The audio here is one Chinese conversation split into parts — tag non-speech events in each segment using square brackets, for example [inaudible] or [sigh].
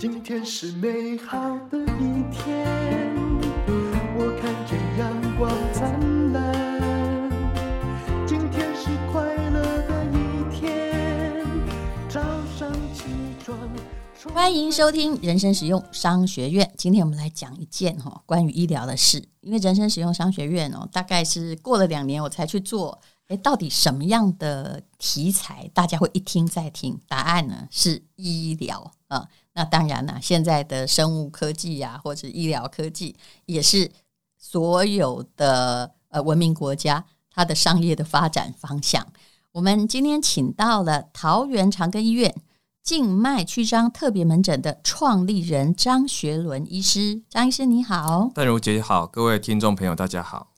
今天是美好的一天，我看见阳光灿烂。今天是快乐的一天，早上起床。欢迎收听人生实用商学院。今天我们来讲一件哈关于医疗的事，因为人生实用商学院哦，大概是过了两年我才去做。诶，到底什么样的题材大家会一听再听？答案呢是医疗啊。那当然了，现在的生物科技呀、或者医疗科技，也是所有的呃文明国家它的商业的发展方向。我们今天请到了桃园长庚医院静脉曲张特别门诊的创立人张学伦医师。张医师你好，淡如姐好，各位听众朋友大家好。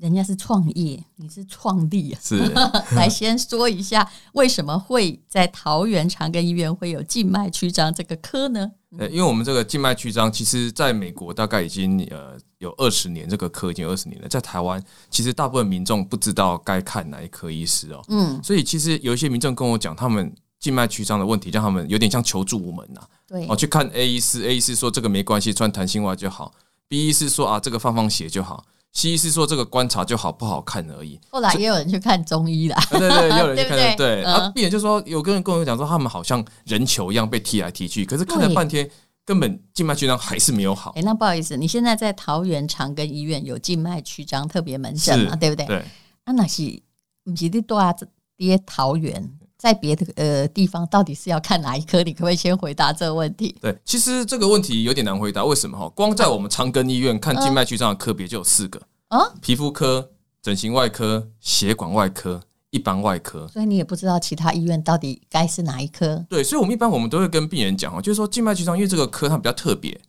人家是创业，你是创立啊？是，[laughs] 来先说一下为什么会在桃园长庚医院会有静脉曲张这个科呢？呃，因为我们这个静脉曲张，其实在美国大概已经呃有二十年，这个科已经二十年了。在台湾，其实大部分民众不知道该看哪一科医师哦。嗯，所以其实有一些民众跟我讲，他们静脉曲张的问题，让他们有点像求助无门呐、啊。对，哦，去看 A 医师，A 医师说这个没关系，穿弹性袜就好；B 医师说啊，这个放放血就好。西医是说这个观察就好不好看而已。后来也有人去看中医啦，[laughs] 对对对，也有人去 [laughs] 看对，对，对，对。嗯、啊，病人就说有个人跟我讲说，他们好像人球一样被踢来踢去，可是看了半天，根本静脉曲张还是没有好。哎、欸，那不好意思，你现在在桃园长庚医院有静脉曲张特别门诊嘛？对不对？对。啊，那是不是你多爹桃园？在别的呃地方，到底是要看哪一科？你可不可以先回答这个问题？对，其实这个问题有点难回答。为什么哈？光在我们长庚医院看静脉曲张的科别就有四个。啊，皮肤科、整形外科、血管外科、一般外科，所以你也不知道其他医院到底该是哪一科。对，所以我们一般我们都会跟病人讲哦，就是说静脉曲张，因为这个科它比较特别，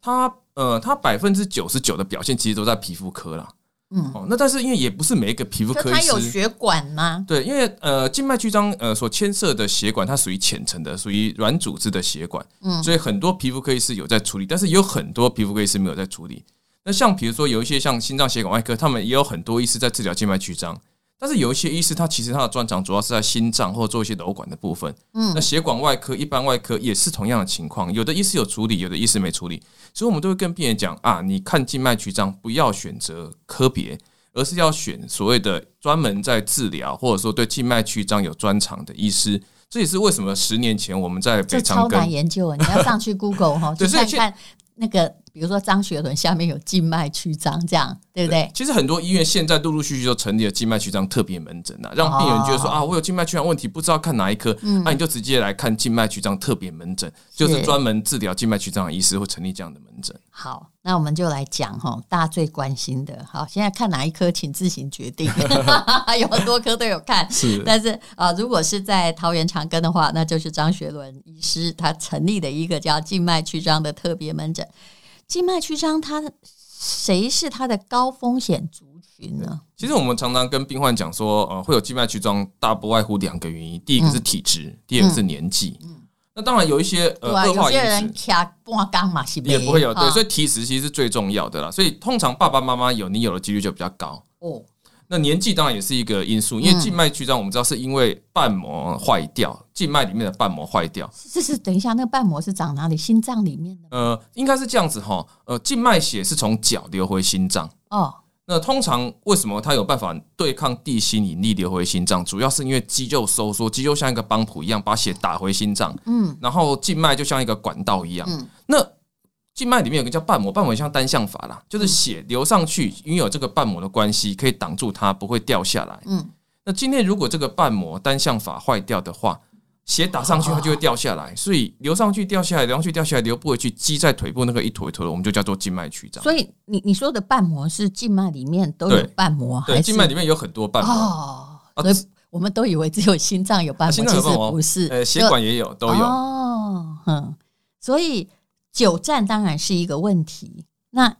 它呃，它百分之九十九的表现其实都在皮肤科啦。嗯，哦，那但是因为也不是每一个皮肤科医师，它有血管吗？对，因为呃，静脉曲张呃所牵涉的血管，它属于浅层的，属于软组织的血管，嗯，所以很多皮肤科医师有在处理，但是也有很多皮肤科医师没有在处理。那像比如说有一些像心脏血管外科，他们也有很多医师在治疗静脉曲张，但是有一些医师他其实他的专长主要是在心脏或者做一些瘘管的部分。嗯，那血管外科、一般外科也是同样的情况，有的医师有处理，有的医师没处理，所以我们都会跟病人讲啊，你看静脉曲张不要选择科别，而是要选所谓的专门在治疗或者说对静脉曲张有专长的医师。这也是为什么十年前我们在北长庚超难研究，你要上去 Google 哈，[laughs] 去看看那个。比如说张学伦下面有静脉曲张，这样对不对？其实很多医院现在陆陆续续都成立了静脉曲张特别门诊了，让病人觉得说啊，我有静脉曲张问题，不知道看哪一科，那你就直接来看静脉曲张特别门诊，就是专门治疗静脉曲张的医师会成立这样的门诊。好，那我们就来讲哈，大家最关心的，好，现在看哪一科，请自行决定。[laughs] [laughs] 有很多科都有看，是，但是啊，如果是在桃园长庚的话，那就是张学伦医师他成立的一个叫静脉曲张的特别门诊。静脉曲张，它谁是它的高风险族群呢？其实我们常常跟病患讲说，呃，会有静脉曲张，大不外乎两个原因，第一个是体质，嗯、第二个是年纪。嗯，那当然有一些呃恶化因子，半缸嘛是也不会有，对，所以体质其实是最重要的啦。所以通常爸爸妈妈有，你有的几率就比较高哦。那年纪当然也是一个因素，因为静脉曲张我们知道是因为瓣膜坏掉，静脉里面的瓣膜坏掉。这是，等一下，那个瓣膜是长哪里？心脏里面的？呃，应该是这样子哈。呃，静脉血是从脚流回心脏。哦。那通常为什么它有办法对抗地心引力流回心脏？主要是因为肌肉收缩，肌肉像一个帮浦一样把血打回心脏。嗯。然后静脉就像一个管道一样。嗯。那静脉里面有个叫瓣膜，瓣膜像单向阀啦，就是血流上去，因为有这个瓣膜的关系，可以挡住它不会掉下来。嗯，那今天如果这个瓣膜单向阀坏掉的话，血打上去它就会掉下来，所以流上去掉下来，流上去掉下来，流不回去，积在腿部那个一坨一坨的，我们就叫做静脉曲张。所以你你说的瓣膜是静脉里面都有瓣膜，对，静脉里面有很多瓣膜哦，所以我们都以为只有心脏有瓣膜，其实不是，呃，血管也有，都有哦，嗯，所以。久站当然是一个问题。那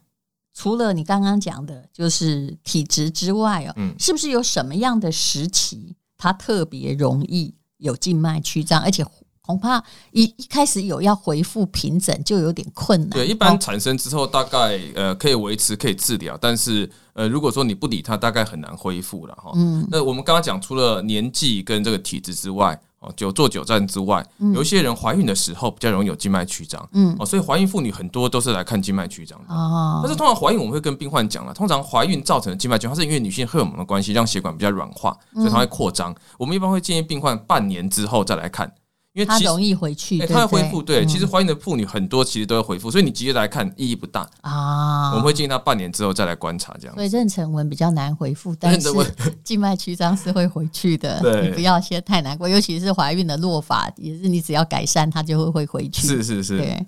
除了你刚刚讲的，就是体质之外哦，嗯，是不是有什么样的时期它特别容易有静脉曲张，而且恐怕一一开始有要恢复平整就有点困难。对，一般产生之后大概呃可以维持可以治疗，但是呃如果说你不理它，大概很难恢复了哈。嗯，那我们刚刚讲除了年纪跟这个体质之外。哦，久坐久站之外，有一些人怀孕的时候比较容易有静脉曲张，嗯，哦，所以怀孕妇女很多都是来看静脉曲张的。哦，但是通常怀孕我们会跟病患讲了，通常怀孕造成的静脉曲张，它是因为女性荷尔蒙的关系，让血管比较软化，所以它会扩张。我们一般会建议病患半年之后再来看。因为它容易回去，它会恢复。对，其实怀孕的妇女很多，其实都会恢复，所以你直接来看意义不大啊。我们会建议她半年之后再来观察，这样。所以妊娠纹比较难恢复，但是 [laughs] 静脉曲张是会回去的。你不要先太难过，尤其是怀孕的落法，也是你只要改善，它就会会回去。是是是。对。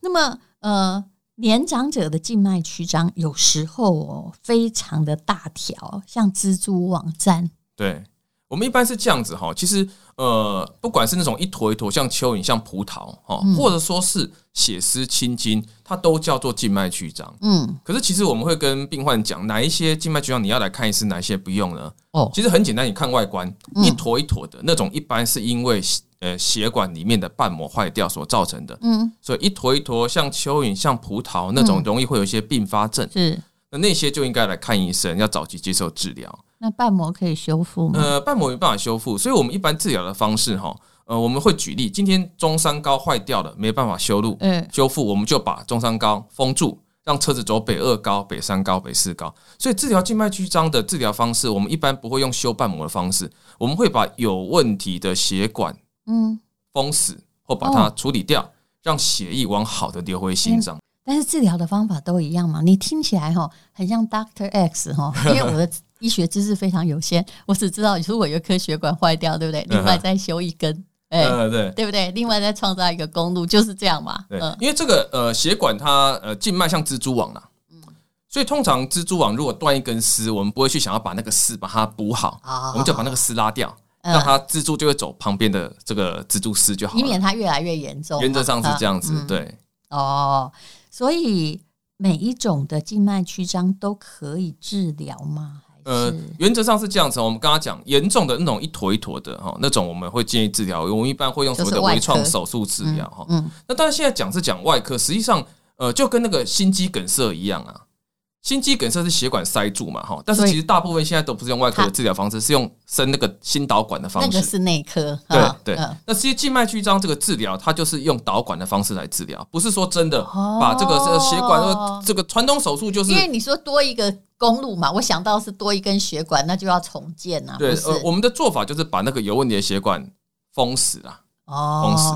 那么呃，年长者的静脉曲张有时候哦非常的大条，像蜘蛛网站。对。我们一般是这样子哈，其实呃，不管是那种一坨一坨像蚯蚓、像葡萄哈，或者说是血丝青筋，它都叫做静脉曲张。嗯，可是其实我们会跟病患讲，哪一些静脉曲张你要来看医师，哪一些不用呢？哦，其实很简单，你看外观，一坨一坨的那种，一般是因为呃血管里面的瓣膜坏掉所造成的。嗯，所以一坨一坨像蚯蚓、像葡萄那种，容易会有一些并发症。是，那那些就应该来看医生，要早期接受治疗。那瓣膜可以修复吗？呃，瓣膜没办法修复，所以我们一般治疗的方式哈，呃，我们会举例，今天中山高坏掉了，没办法修路，嗯，修复，我们就把中山高封住，让车子走北二高、北三高、北四高。所以治疗静脉曲张的治疗方式，我们一般不会用修瓣膜的方式，我们会把有问题的血管嗯封死或把它处理掉，让血液往好的流回心脏。但是治疗的方法都一样嘛？你听起来哈很像 Doctor X 哈，因为我的。医学知识非常有限，我只知道如果有一颗血管坏掉，对不对？另外再修一根，哎，对，对不对？另外再创造一个公路，就是这样嘛。对，因为这个呃血管它呃静脉像蜘蛛网啦，嗯，所以通常蜘蛛网如果断一根丝，我们不会去想要把那个丝把它补好，我们就把那个丝拉掉，让它蜘蛛就会走旁边的这个蜘蛛丝就好，以免它越来越严重。原则上是这样子，对。哦，所以每一种的静脉曲张都可以治疗吗？呃，原则上是这样子。我们刚刚讲严重的那种一坨一坨的哈，那种我们会建议治疗。我们一般会用所谓的微创手术治疗哈。嗯，那当然现在讲是讲外科，实际上呃，就跟那个心肌梗塞一样啊。心肌梗塞是血管塞住嘛，哈，但是其实大部分现在都不是用外科的治疗方式，是用伸那个心导管的方式。那个是内科。对对。那其实静脉曲张这个治疗，它就是用导管的方式来治疗，不是说真的把这个这个血管，这个传统手术就是。因为你说多一个公路嘛，我想到是多一根血管，那就要重建啊。对，呃，我们的做法就是把那个有问题的血管封死啊，封死。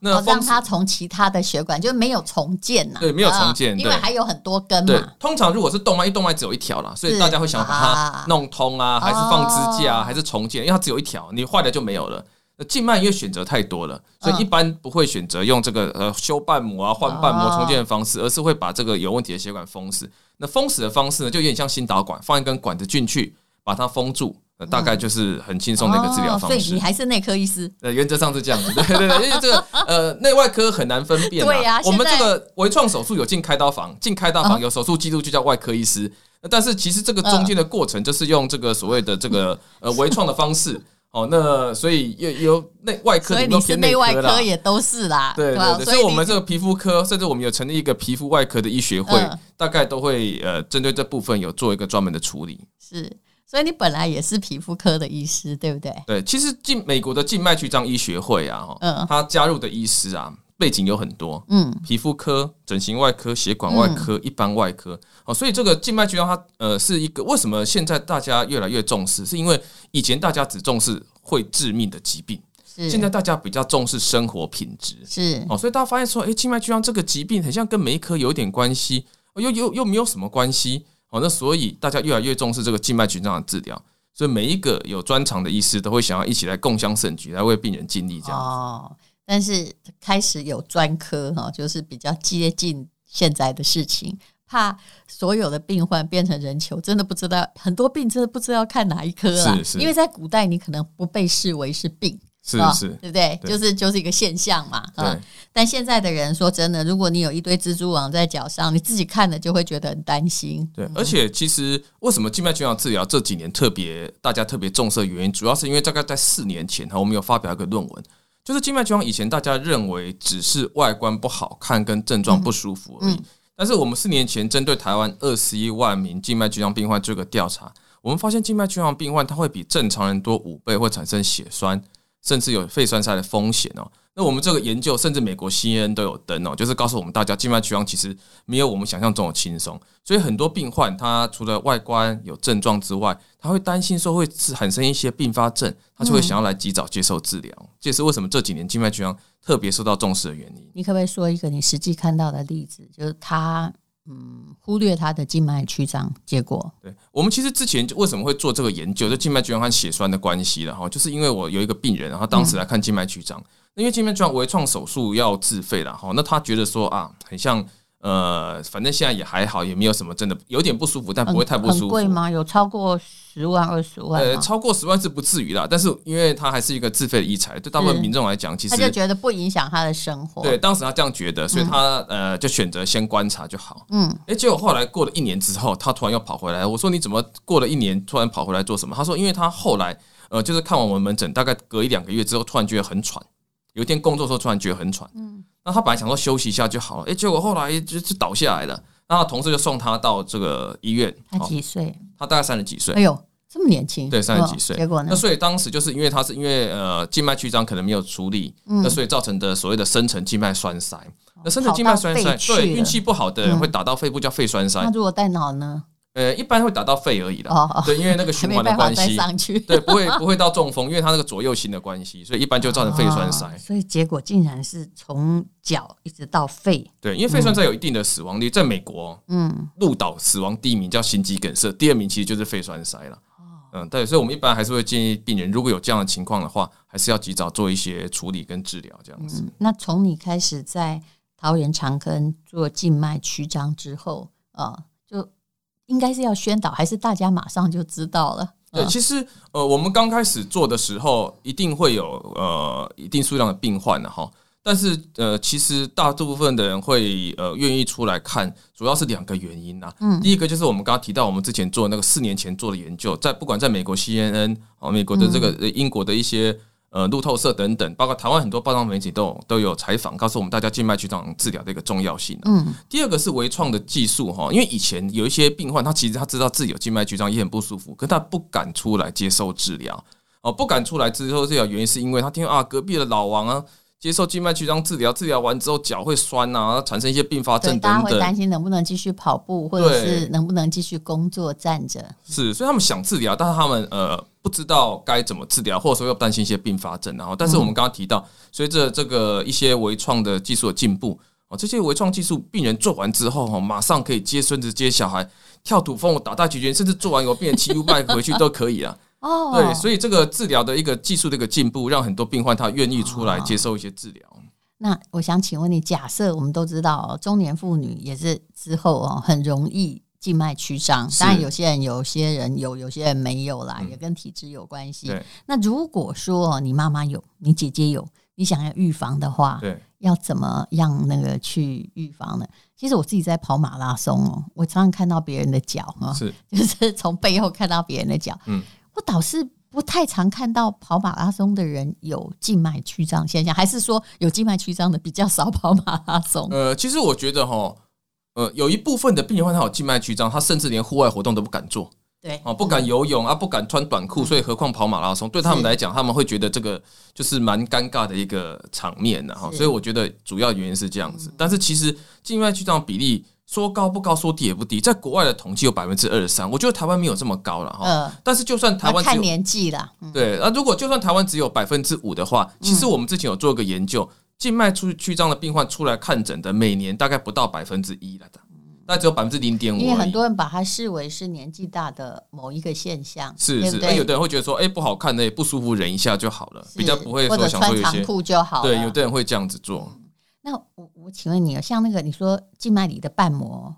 那让它从其他的血管就没有重建呐？对，没有重建，因为还有很多根嘛。对，通常如果是动脉，一动脉只有一条啦，所以大家会想把它弄通啊，还是放支架，还是重建？因为它只有一条，你坏了就没有了。那静脉因为选择太多了，所以一般不会选择用这个呃修瓣膜啊、换瓣膜重建的方式，而是会把这个有问题的血管封死。那封死的方式呢，就有点像心导管，放一根管子进去，把它封住。大概就是很轻松的一个治疗方式，哦，所以你还是内科医师。呃，原则上是这样子，对对对，因为这个呃内外科很难分辨。对呀，啊，我们这个微创手术有进开刀房，进开刀房有手术记录就叫外科医师。但是其实这个中间的过程就是用这个所谓的这个呃微创的方式。哦，那所以有有内外科，所以你是内外科也都是啦。对对对，所以我们这个皮肤科，甚至我们有成立一个皮肤外科的医学会，大概都会呃针对这部分有做一个专门的处理。是。所以你本来也是皮肤科的医师，对不对？对，其实进美国的静脉曲张医学会啊，嗯，他加入的医师啊，背景有很多，嗯，皮肤科、整形外科、血管外科、一般外科，哦，所以这个静脉曲张它呃是一个为什么现在大家越来越重视？是因为以前大家只重视会致命的疾病，是现在大家比较重视生活品质，是哦，所以大家发现说，哎，静脉曲张这个疾病好像跟每一科有点关系，又又又没有什么关系。哦，那所以大家越来越重视这个静脉曲张的治疗，所以每一个有专长的医师都会想要一起来共襄盛举，来为病人尽力这样。哦，但是开始有专科哈，就是比较接近现在的事情，怕所有的病患变成人球，真的不知道很多病真的不知道看哪一科啊。是是，因为在古代你可能不被视为是病。是是，对不对？就是就是一个现象嘛。对。但现在的人说真的，如果你有一堆蜘蛛网在脚上，你自己看了就会觉得很担心。对，而且其实为什么静脉曲张治疗这几年特别大家特别重视的原因，主要是因为大概在四年前哈，我们有发表一个论文，就是静脉曲张以前大家认为只是外观不好看跟症状不舒服而已。但是我们四年前针对台湾二十一万名静脉曲张病患做个调查，我们发现静脉曲张病患他会比正常人多五倍会产生血栓。甚至有肺栓塞的风险哦。那我们这个研究，甚至美国 CNN 都有登哦，就是告诉我们大家，静脉曲张其实没有我们想象中的轻松。所以很多病患他除了外观有症状之外，他会担心说会产生一些并发症，他就会想要来及早接受治疗。这也是为什么这几年静脉曲张特别受到重视的原因。你可不可以说一个你实际看到的例子，就是他？嗯，忽略他的静脉曲张，结果对我们其实之前为什么会做这个研究，就静脉曲张和血栓的关系了哈，就是因为我有一个病人，然后当时来看静脉曲张，因为静脉曲张微创手术要自费了哈，那他觉得说啊，很像。呃，反正现在也还好，也没有什么真的有点不舒服，但不会太不舒服。贵吗？有超过十万、二十万？呃，超过十万是不至于啦，但是因为他还是一个自费的医材，对大部分民众来讲，其实他就觉得不影响他的生活。对，当时他这样觉得，所以他呃就选择先观察就好。嗯，哎，结果后来过了一年之后，他突然又跑回来。我说你怎么过了一年突然跑回来做什么？他说因为他后来呃就是看完我们门诊，大概隔一两个月之后，突然觉得很喘。有一天工作的时候突然觉得很喘，嗯，那他本来想说休息一下就好了，哎，结果后来就就倒下来了。那他同事就送他到这个医院。他几岁？他大概三十几岁。哎呦，这么年轻。对，三十几岁。结果呢？那所以当时就是因为他是因为呃静脉曲张可能没有处理，那所以造成的所谓的深层静脉栓塞。那深层静脉栓塞，对运气不好的人会打到肺部叫肺栓塞。那如果带脑呢？呃，一般会打到肺而已啦，对，因为那个循环的关系，对，不会不会到中风，因为它那个左右心的关系，所以一般就造成肺栓塞。所以结果竟然是从脚一直到肺。对，因为肺栓塞有一定的死亡率，在美国，嗯，鹿岛死亡第一名叫心肌梗塞，第二名其实就是肺栓塞了。嗯，对，所以我们一般还是会建议病人，如果有这样的情况的话，还是要及早做一些处理跟治疗，这样子。那从你开始在桃园长庚做静脉曲张之后，啊，就。应该是要宣导，还是大家马上就知道了？对，其实呃，我们刚开始做的时候，一定会有呃一定数量的病患的哈。但是呃，其实大部分的人会呃愿意出来看，主要是两个原因呐。嗯，第一个就是我们刚刚提到，我们之前做那个四年前做的研究，在不管在美国 CNN 哦，美国的这个英国的一些。呃，路透社等等，包括台湾很多报章媒体都有都有采访，告诉我们大家静脉曲张治疗的一个重要性。嗯，第二个是微创的技术哈，因为以前有一些病患，他其实他知道自己有静脉曲张也很不舒服，可他不敢出来接受治疗。哦，不敢出来接受治疗，原因是因为他听啊，隔壁的老王啊。接受静脉曲张治疗，治疗完之后脚会酸啊，产生一些并发症等等。大家会担心能不能继续跑步，或者是能不能继续工作站着。是，所以他们想治疗，但是他们呃不知道该怎么治疗，或者说又担心一些并发症。然后，但是我们刚刚提到，随着这个一些微创的技术的进步，哦，这些微创技术，病人做完之后哈，马上可以接孙子、接小孩、跳土风、打太极拳，甚至做完以后病人骑 U-bike 回去都可以啊。[laughs] 哦，对，所以这个治疗的一个技术的一个进步，让很多病患他愿意出来接受一些治疗。那我想请问你，假设我们都知道中年妇女也是之后哦，很容易静脉曲张，当然有些人有些人有，有些人没有啦，也跟体质有关系。那如果说你妈妈有，你姐姐有，你想要预防的话，对，要怎么样那个去预防呢？其实我自己在跑马拉松哦，我常常看到别人的脚啊，是，[laughs] 就是从背后看到别人的脚，嗯。我倒是不太常看到跑马拉松的人有静脉曲张现象，还是说有静脉曲张的比较少跑马拉松？呃，其实我觉得哈，呃，有一部分的病人患他有静脉曲张，他甚至连户外活动都不敢做，对，哦，不敢游泳啊，不敢穿短裤，所以何况跑马拉松？对他们来讲，他们会觉得这个就是蛮尴尬的一个场面的哈。所以我觉得主要原因是这样子，但是其实静脉曲张比例。说高不高，说低也不低，在国外的统计有百分之二十三，我觉得台湾没有这么高了哈。嗯，但是就算台湾看年纪了，对，那如果就算台湾只有百分之五的话，其实我们之前有做一个研究，静脉出曲张的病患出来看诊的，每年大概不到百分之一了的，那只有百分之零点五。因为很多人把它视为是年纪大的某一个现象，是是，那有的人会觉得说，哎，不好看的不舒服，忍一下就好了，比较不会说想说有些，对，有的人会这样子做。那我我请问你，像那个你说静脉里的瓣膜，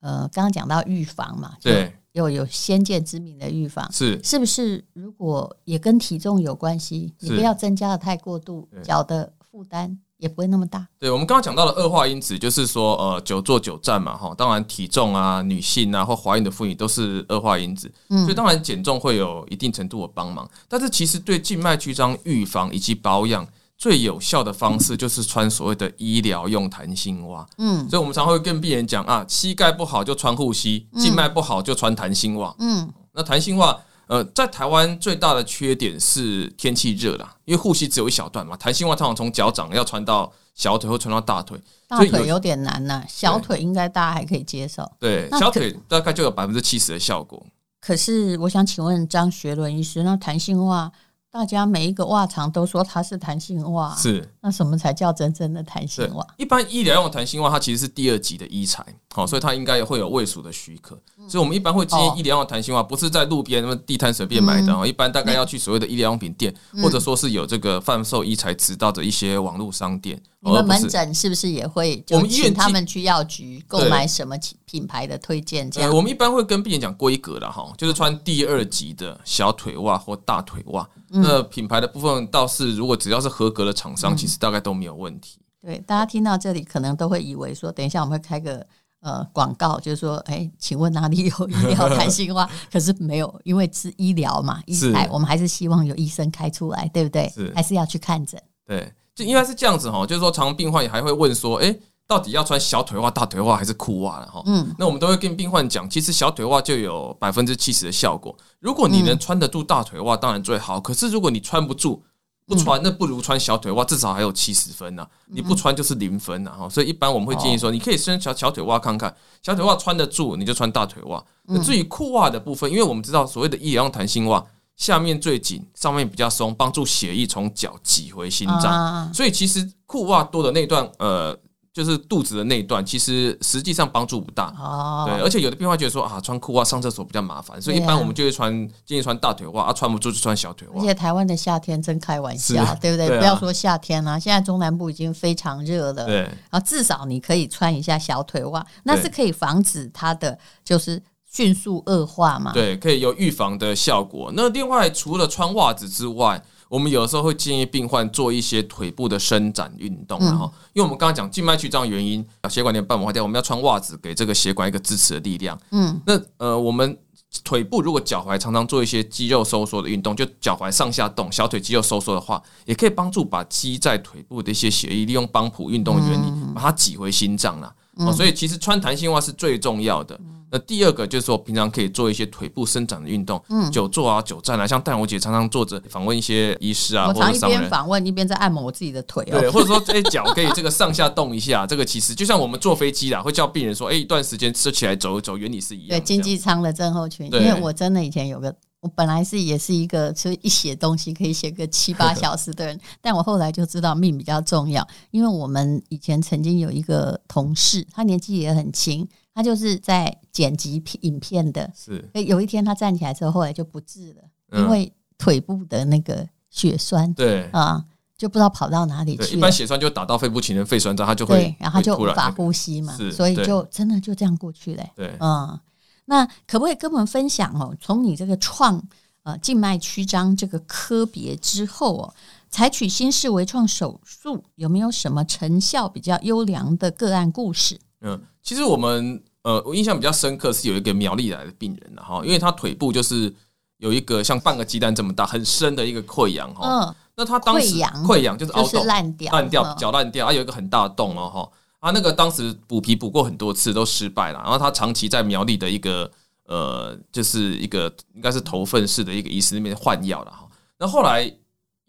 呃，刚刚讲到预防嘛，对，有有先见之明的预防，是是不是？如果也跟体重有关系，你不要增加的太过度，脚的负担也不会那么大。对，我们刚刚讲到了恶化因子，就是说呃，久坐久站嘛，哈，当然体重啊，女性啊或怀孕的妇女都是恶化因子，所以当然减重会有一定程度的帮忙，但是其实对静脉曲张预防以及保养。最有效的方式就是穿所谓的医疗用弹性袜。嗯，所以我们常会跟病人讲啊，膝盖不好就穿护膝，静脉不好就穿弹性袜。嗯，那弹性袜呃，在台湾最大的缺点是天气热啦，因为护膝只有一小段嘛，弹性袜通常从脚掌要穿到小腿或穿到大腿，大腿有点难呐、啊，小腿应该大家还可以接受。对，小腿大概就有百分之七十的效果。可是我想请问张学伦医师，那弹性袜？大家每一个袜厂都说它是弹性袜，是那什么才叫真正的弹性袜？一般医疗用的弹性袜，它其实是第二级的医材，好，所以它应该会有卫署的许可。所以我们一般会建议医疗用的弹性袜，不是在路边那么地摊随便买的哦，一般大概要去所谓的医疗用品店，或者说是有这个贩售医材执照的一些网络商店。你们门诊是不是也会？我们医院他们去药局购买什么品牌的推荐？这样，我们一般会跟病人讲规格的哈，就是穿第二级的小腿袜或大腿袜。那品牌的部分倒是，如果只要是合格的厂商，其实大概都没有问题。对，大家听到这里可能都会以为说，等一下我们会开个呃广告，就是说，哎，请问哪里有医疗弹性袜？[laughs] 可是没有，因为是医疗嘛，医材我们还是希望有医生开出来，对不对？是，还是要去看诊。对，就应该是这样子哈，就是说，常病患也还会问说，哎。到底要穿小腿袜、大腿袜还是裤袜了哈？嗯，那我们都会跟病患讲，其实小腿袜就有百分之七十的效果。如果你能穿得住大腿袜，当然最好。可是如果你穿不住，不穿，那不如穿小腿袜，至少还有七十分呢。你不穿就是零分了哈。所以一般我们会建议说，你可以穿小小腿袜看看，小腿袜穿得住，你就穿大腿袜。那至于裤袜的部分，因为我们知道所谓的医疗用弹性袜，下面最紧，上面比较松，帮助血液从脚挤回心脏。所以其实裤袜多的那段，呃。就是肚子的那一段，其实实际上帮助不大。哦，对，而且有的病患觉得说啊，穿裤袜上厕所比较麻烦，所以一般我们就会穿建议穿大腿袜啊，穿不住就穿小腿袜。而且台湾的夏天真开玩笑，对不对？不要说夏天啊，现在中南部已经非常热了。对，然后至少你可以穿一下小腿袜，那是可以防止它的就是迅速恶化嘛。对，可以有预防的效果。那另外除了穿袜子之外，我们有时候会建议病患做一些腿部的伸展运动，然后，因为我们刚刚讲静脉曲张原因，血管内瓣膜坏掉，我们要穿袜子给这个血管一个支持的力量。嗯，那呃，我们腿部如果脚踝常常做一些肌肉收缩的运动，就脚踝上下动，小腿肌肉收缩的话，也可以帮助把积在腿部的一些血液利用帮浦运动原理，把它挤回心脏了。哦，所以其实穿弹性袜是最重要的。那第二个就是说，平常可以做一些腿部伸展的运动，嗯，久坐啊、久站啊，像但我姐常常坐着访问一些医师啊，我常一边访问一边在按摩我自己的腿，对，或者说这些脚可以这个上下动一下，这个其实就像我们坐飞机啦，会叫病人说，哎，一段时间吃起来走一走，原理是一样。对，经济舱的症候群，因为我真的以前有个，我本来是也是一个，所以一写东西可以写个七八 [laughs] 小时的人，但我后来就知道命比较重要，因为我们以前曾经有一个同事，他年纪也很轻。他就是在剪辑影片的，是。有一天他站起来之后，后来就不治了，因为腿部的那个血栓，对啊，就不知道跑到哪里去。一般血栓就打到肺部形成肺栓，他就会，然后他就无法呼吸嘛，所以就真的就这样过去了。对，嗯，那可不可以跟我们分享哦？从你这个创呃静脉曲张这个科别之后哦，采取新式微创手术有没有什么成效比较优良的个案故事？嗯，其实我们呃，我印象比较深刻是有一个苗栗来的病人哈，因为他腿部就是有一个像半个鸡蛋这么大很深的一个溃疡哈。嗯，那他当时溃疡就是凹洞烂掉，烂掉脚烂掉，啊有一个很大的洞哦哈。啊，那个当时补皮补过很多次都失败了，然后他长期在苗栗的一个呃，就是一个应该是头份式的一个医师那边换药了哈。那后来。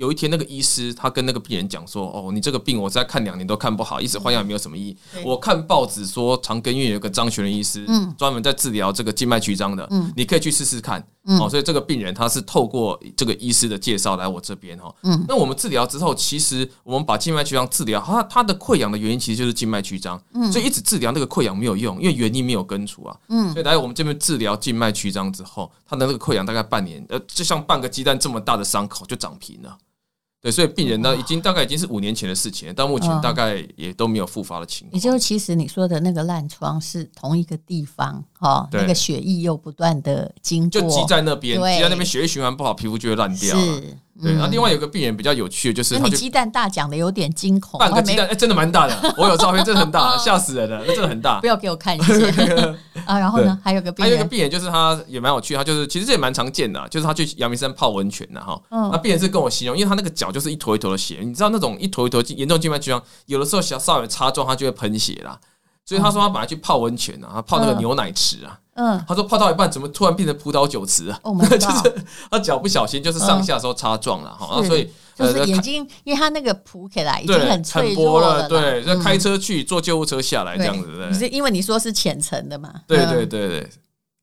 有一天，那个医师他跟那个病人讲说：“哦，你这个病我再看两年都看不好，一直换药也没有什么意义。我看报纸说长庚医院有个张学仁医师，嗯，专门在治疗这个静脉曲张的，嗯，你可以去试试看。嗯哦，所以这个病人他是透过这个医师的介绍来我这边哈。嗯，那我们治疗之后，其实我们把静脉曲张治疗，他他的溃疡的原因其实就是静脉曲张，嗯，所以一直治疗那个溃疡没有用，因为原因没有根除啊。嗯，所以来我们这边治疗静脉曲张之后，他的那个溃疡大概半年，呃，就像半个鸡蛋这么大的伤口就长平了。”对，所以病人呢，已经大概已经是五年前的事情了，到目前大概也都没有复发的情况。也就是其实你说的那个烂疮是同一个地方，哈，那个血液又不断的经过，就积在那边，积在那边，血液循环不好，皮肤就会烂掉。是。对，然后另外有个病人比较有趣的，就是他鸡蛋大讲的有点惊恐，半个鸡蛋，哎，真的蛮大的，[laughs] 我有照片，真的很大，吓死人了，那真的很大。不要给我看一下 [laughs] 啊！然后呢，还有个病人，还有一个病人，就是他也蛮有趣，他就是其实这也蛮常见的，就是他去阳明山泡温泉的哈。那病人是跟我形容，因为他那个脚就是一坨一坨的血，你知道那种一坨一坨严重静脉曲张，有的时候小稍微擦撞，他就会喷血啦。所以他说他本来去泡温泉啊，他泡那个牛奶池啊。嗯，他说泡到一半怎么突然变成葡萄酒池啊？哦，就是他脚不小心就是上下时候擦撞了哈，所以就是眼睛，因为他那个扑起来已经很脆弱了，对，就开车去坐救护车下来这样子，你，是因为你说是浅层的嘛？对对对对。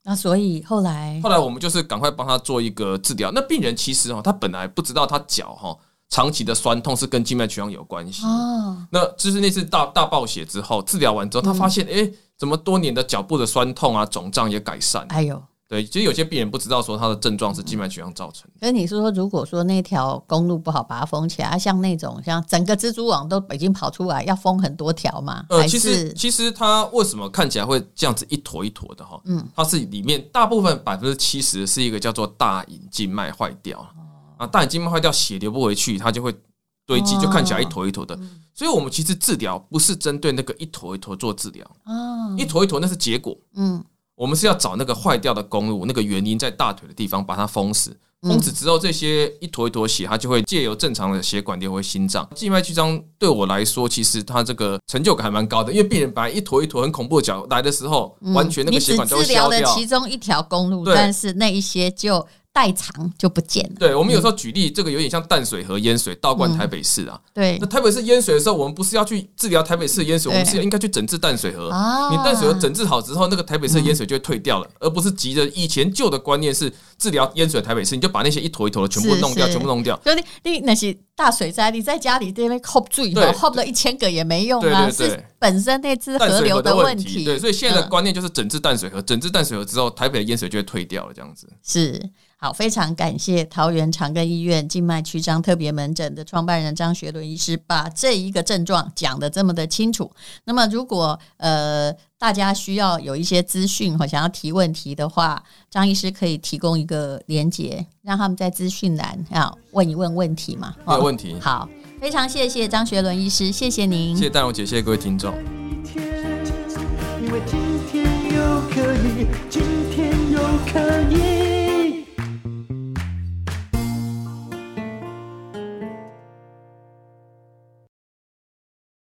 那所以后来，后来我们就是赶快帮他做一个治疗。那病人其实哈，他本来不知道他脚哈长期的酸痛是跟静脉曲张有关系。哦，那就是那次大大暴血之后，治疗完之后，他发现哎、欸，怎么多年的脚部的酸痛啊、肿胀也改善？哎呦。对，其实有些病人不知道说他的症状是静脉曲张造成的。可是你是说，如果说那条公路不好把它封起来，像那种像整个蜘蛛网都已经跑出来，要封很多条吗？呃，其实其实它为什么看起来会这样子一坨一坨的哈？嗯，它是里面大部分百分之七十是一个叫做大隐静脉坏掉啊，大隐静脉坏掉，血流不回去，它就会堆积，就看起来一坨一坨的。所以我们其实治疗不是针对那个一坨一坨做治疗，哦，一坨一坨那是结果，嗯。我们是要找那个坏掉的公路，那个原因在大腿的地方，把它封死。封死之后，这些一坨一坨血，它就会借由正常的血管流回心脏。静脉曲张对我来说，其实它这个成就感还蛮高的，因为病人本来一坨一坨很恐怖的脚来的时候，完全那个血管都消掉。你只治疗了其中一条公路，但是那一些就。代偿就不见了。对，我们有时候举例，这个有点像淡水河淹水倒灌台北市啊。对，那台北市淹水的时候，我们不是要去治疗台北市淹水，我们是应该去整治淡水河。你淡水河整治好之后，那个台北市的淹水就会退掉了，而不是急着。以前旧的观念是治疗淹水台北市，你就把那些一坨一坨的全部弄掉，全部弄掉。就你你那些大水灾，你在家里这边 hold 住，hold 了一千个也没用啊。是本身那只河流的问题。对，所以现在的观念就是整治淡水河，整治淡水河之后，台北的淹水就会退掉了，这样子。是。好，非常感谢桃园长庚医院静脉曲张特别门诊的创办人张学伦医师，把这一个症状讲的这么的清楚。那么，如果呃大家需要有一些资讯或想要提问题的话，张医师可以提供一个连结，让他们在资讯栏啊问一问问题嘛？没有问题。好，非常谢谢张学伦医师，谢谢您，谢谢戴荣姐，谢谢各位听众。